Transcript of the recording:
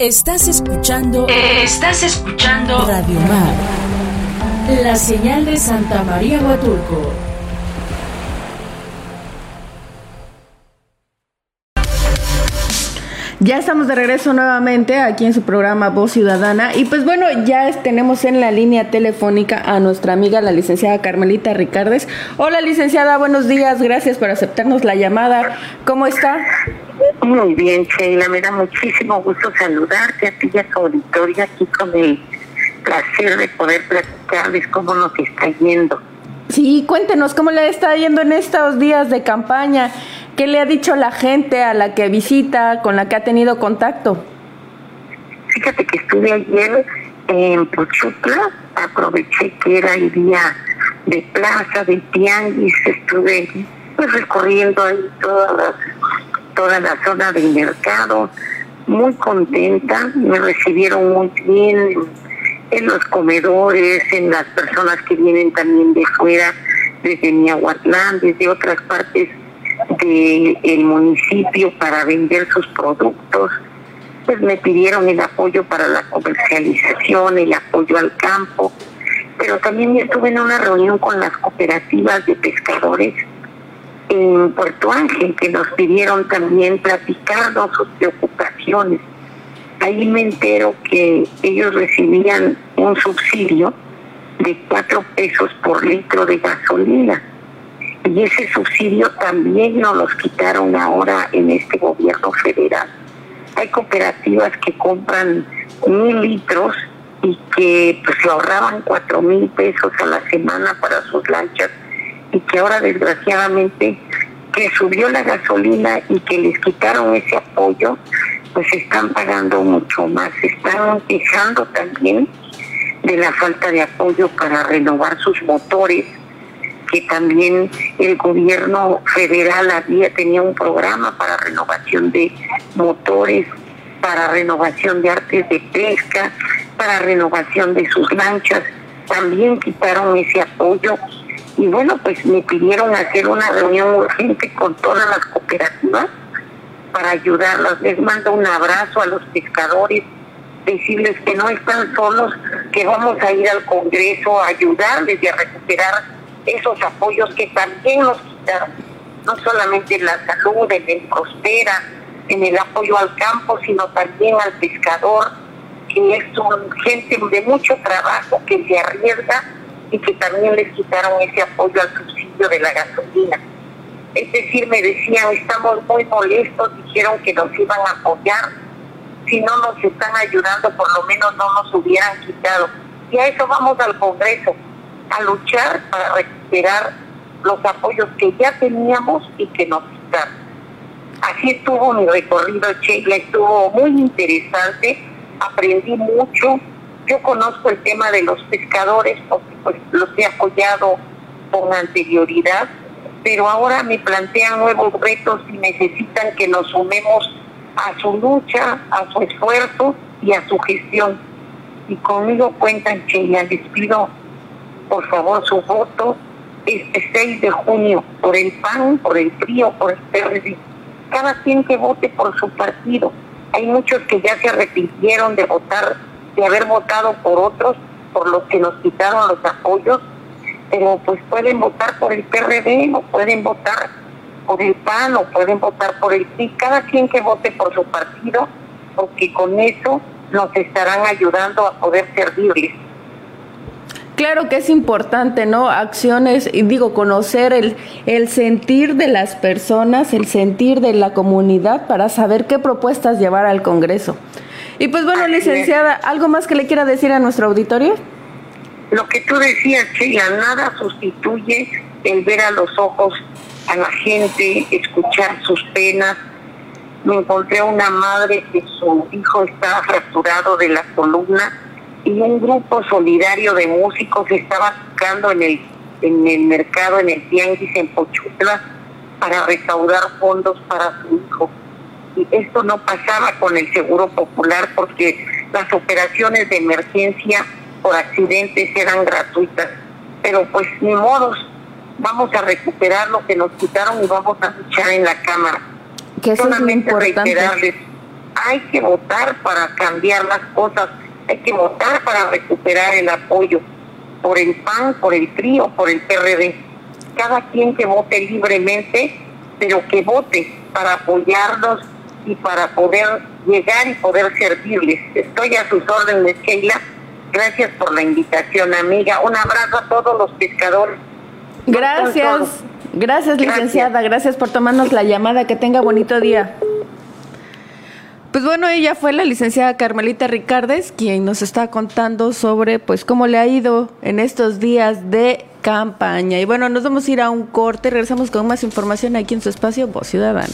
Estás escuchando. Estás escuchando. Radio Mar. La señal de Santa María Huatulco. Ya estamos de regreso nuevamente aquí en su programa Voz Ciudadana y pues bueno, ya tenemos en la línea telefónica a nuestra amiga la licenciada Carmelita Ricardes. Hola licenciada, buenos días, gracias por aceptarnos la llamada. ¿Cómo está? Muy bien, Sheila, me da muchísimo gusto saludarte a ti y a tu auditoría aquí con el placer de poder platicarles cómo nos está yendo. Sí, cuéntenos cómo le está yendo en estos días de campaña. ¿Qué le ha dicho la gente a la que visita, con la que ha tenido contacto? Fíjate que estuve ayer en Pochutla, aproveché que era el día de plaza, de tianguis, estuve pues, recorriendo ahí toda la, toda la zona del mercado, muy contenta, me recibieron muy bien en los comedores, en las personas que vienen también de fuera, desde Miahuatlán, desde otras partes del municipio para vender sus productos, pues me pidieron el apoyo para la comercialización, el apoyo al campo, pero también estuve en una reunión con las cooperativas de pescadores en Puerto Ángel, que nos pidieron también platicarnos sus preocupaciones. Ahí me entero que ellos recibían un subsidio de cuatro pesos por litro de gasolina y ese subsidio también nos los quitaron ahora en este gobierno federal. Hay cooperativas que compran mil litros y que pues se ahorraban cuatro mil pesos a la semana para sus lanchas y que ahora desgraciadamente que subió la gasolina y que les quitaron ese apoyo, pues están pagando mucho más, están quejando también de la falta de apoyo para renovar sus motores que también el gobierno federal había tenía un programa para renovación de motores, para renovación de artes de pesca, para renovación de sus lanchas, también quitaron ese apoyo y bueno, pues me pidieron hacer una reunión urgente con todas las cooperativas para ayudarlas. Les mando un abrazo a los pescadores, decirles que no están solos, que vamos a ir al Congreso a ayudarles y a recuperar esos apoyos que también nos quitaron, no solamente en la salud, en el prospera, en el apoyo al campo, sino también al pescador, que es un, gente de mucho trabajo que se arriesga y que también les quitaron ese apoyo al subsidio de la gasolina. Es decir, me decían, estamos muy molestos, dijeron que nos iban a apoyar, si no nos están ayudando, por lo menos no nos hubieran quitado. Y a eso vamos al Congreso a luchar para recuperar los apoyos que ya teníamos y que nos quitaron. Así estuvo mi recorrido, Sheila, estuvo muy interesante, aprendí mucho. Yo conozco el tema de los pescadores porque pues, los he apoyado con anterioridad, pero ahora me plantean nuevos retos y necesitan que nos sumemos a su lucha, a su esfuerzo y a su gestión. Y conmigo cuentan, Sheila, les pido por favor su voto este 6 de junio por el PAN, por el frío, por el PRD. Cada quien que vote por su partido. Hay muchos que ya se arrepintieron de votar, de haber votado por otros, por los que nos quitaron los apoyos, pero pues pueden votar por el PRD o pueden votar por el PAN o pueden votar por el PRI. Cada quien que vote por su partido, porque con eso nos estarán ayudando a poder servirles. Claro que es importante, ¿no? Acciones, y digo, conocer el, el sentir de las personas, el sentir de la comunidad para saber qué propuestas llevar al Congreso. Y pues bueno, licenciada, ¿algo más que le quiera decir a nuestro auditorio? Lo que tú decías, Sheila, nada sustituye el ver a los ojos a la gente, escuchar sus penas. Me encontré a una madre que su hijo estaba fracturado de la columna y un grupo solidario de músicos estaba tocando en el, en el mercado, en el Tianguis, en Pochutla, para recaudar fondos para su hijo. Y esto no pasaba con el Seguro Popular porque las operaciones de emergencia por accidentes eran gratuitas. Pero pues ni modos, vamos a recuperar lo que nos quitaron y vamos a luchar en la Cámara. Que eso Solamente es reiterarles hay que votar para cambiar las cosas, hay que votar para recuperar el apoyo por el PAN, por el PRI o por el PRD. Cada quien que vote libremente, pero que vote para apoyarnos y para poder llegar y poder servirles. Estoy a sus órdenes, Sheila. Gracias por la invitación, amiga. Un abrazo a todos los pescadores. Gracias, gracias licenciada, gracias por tomarnos la llamada, que tenga bonito día. Pues bueno, ella fue la licenciada Carmelita Ricardes quien nos está contando sobre pues cómo le ha ido en estos días de campaña. Y bueno, nos vamos a ir a un corte, regresamos con más información aquí en su espacio Voz Ciudadana.